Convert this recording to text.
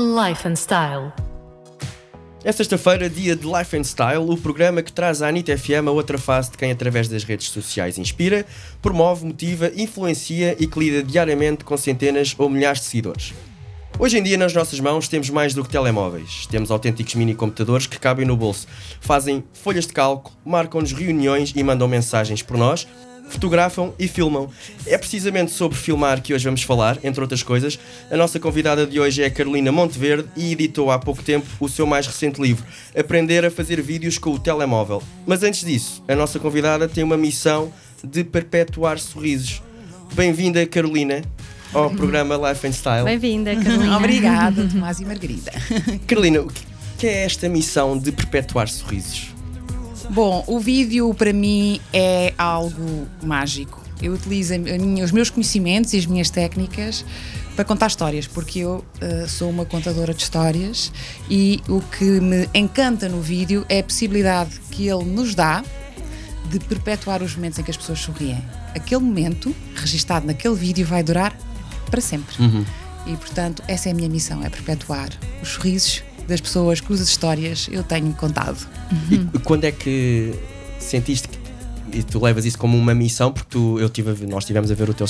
Life and Style. É sexta-feira, dia de Life and Style, o programa que traz à Anitta FM a outra face de quem, através das redes sociais, inspira, promove, motiva, influencia e que lida diariamente com centenas ou milhares de seguidores. Hoje em dia, nas nossas mãos, temos mais do que telemóveis. Temos autênticos mini-computadores que cabem no bolso, fazem folhas de cálculo, marcam-nos reuniões e mandam mensagens por nós, fotografam e filmam. É precisamente sobre filmar que hoje vamos falar, entre outras coisas. A nossa convidada de hoje é a Carolina Monteverde e editou há pouco tempo o seu mais recente livro, Aprender a fazer vídeos com o telemóvel. Mas antes disso, a nossa convidada tem uma missão de perpetuar sorrisos. Bem-vinda, Carolina, ao programa Life and Style. Bem-vinda, Carolina. Obrigada, Tomás e Margarida. Carolina, o que é esta missão de perpetuar sorrisos? Bom, o vídeo para mim é algo mágico. Eu utilizo minha, os meus conhecimentos e as minhas técnicas para contar histórias, porque eu uh, sou uma contadora de histórias e o que me encanta no vídeo é a possibilidade que ele nos dá de perpetuar os momentos em que as pessoas sorriem. Aquele momento, registado naquele vídeo, vai durar para sempre. Uhum. E portanto, essa é a minha missão: é perpetuar os sorrisos das pessoas cujas histórias eu tenho contado. E quando é que sentiste que e tu levas isso como uma missão? Porque tu, eu tive, nós estivemos a ver o teu site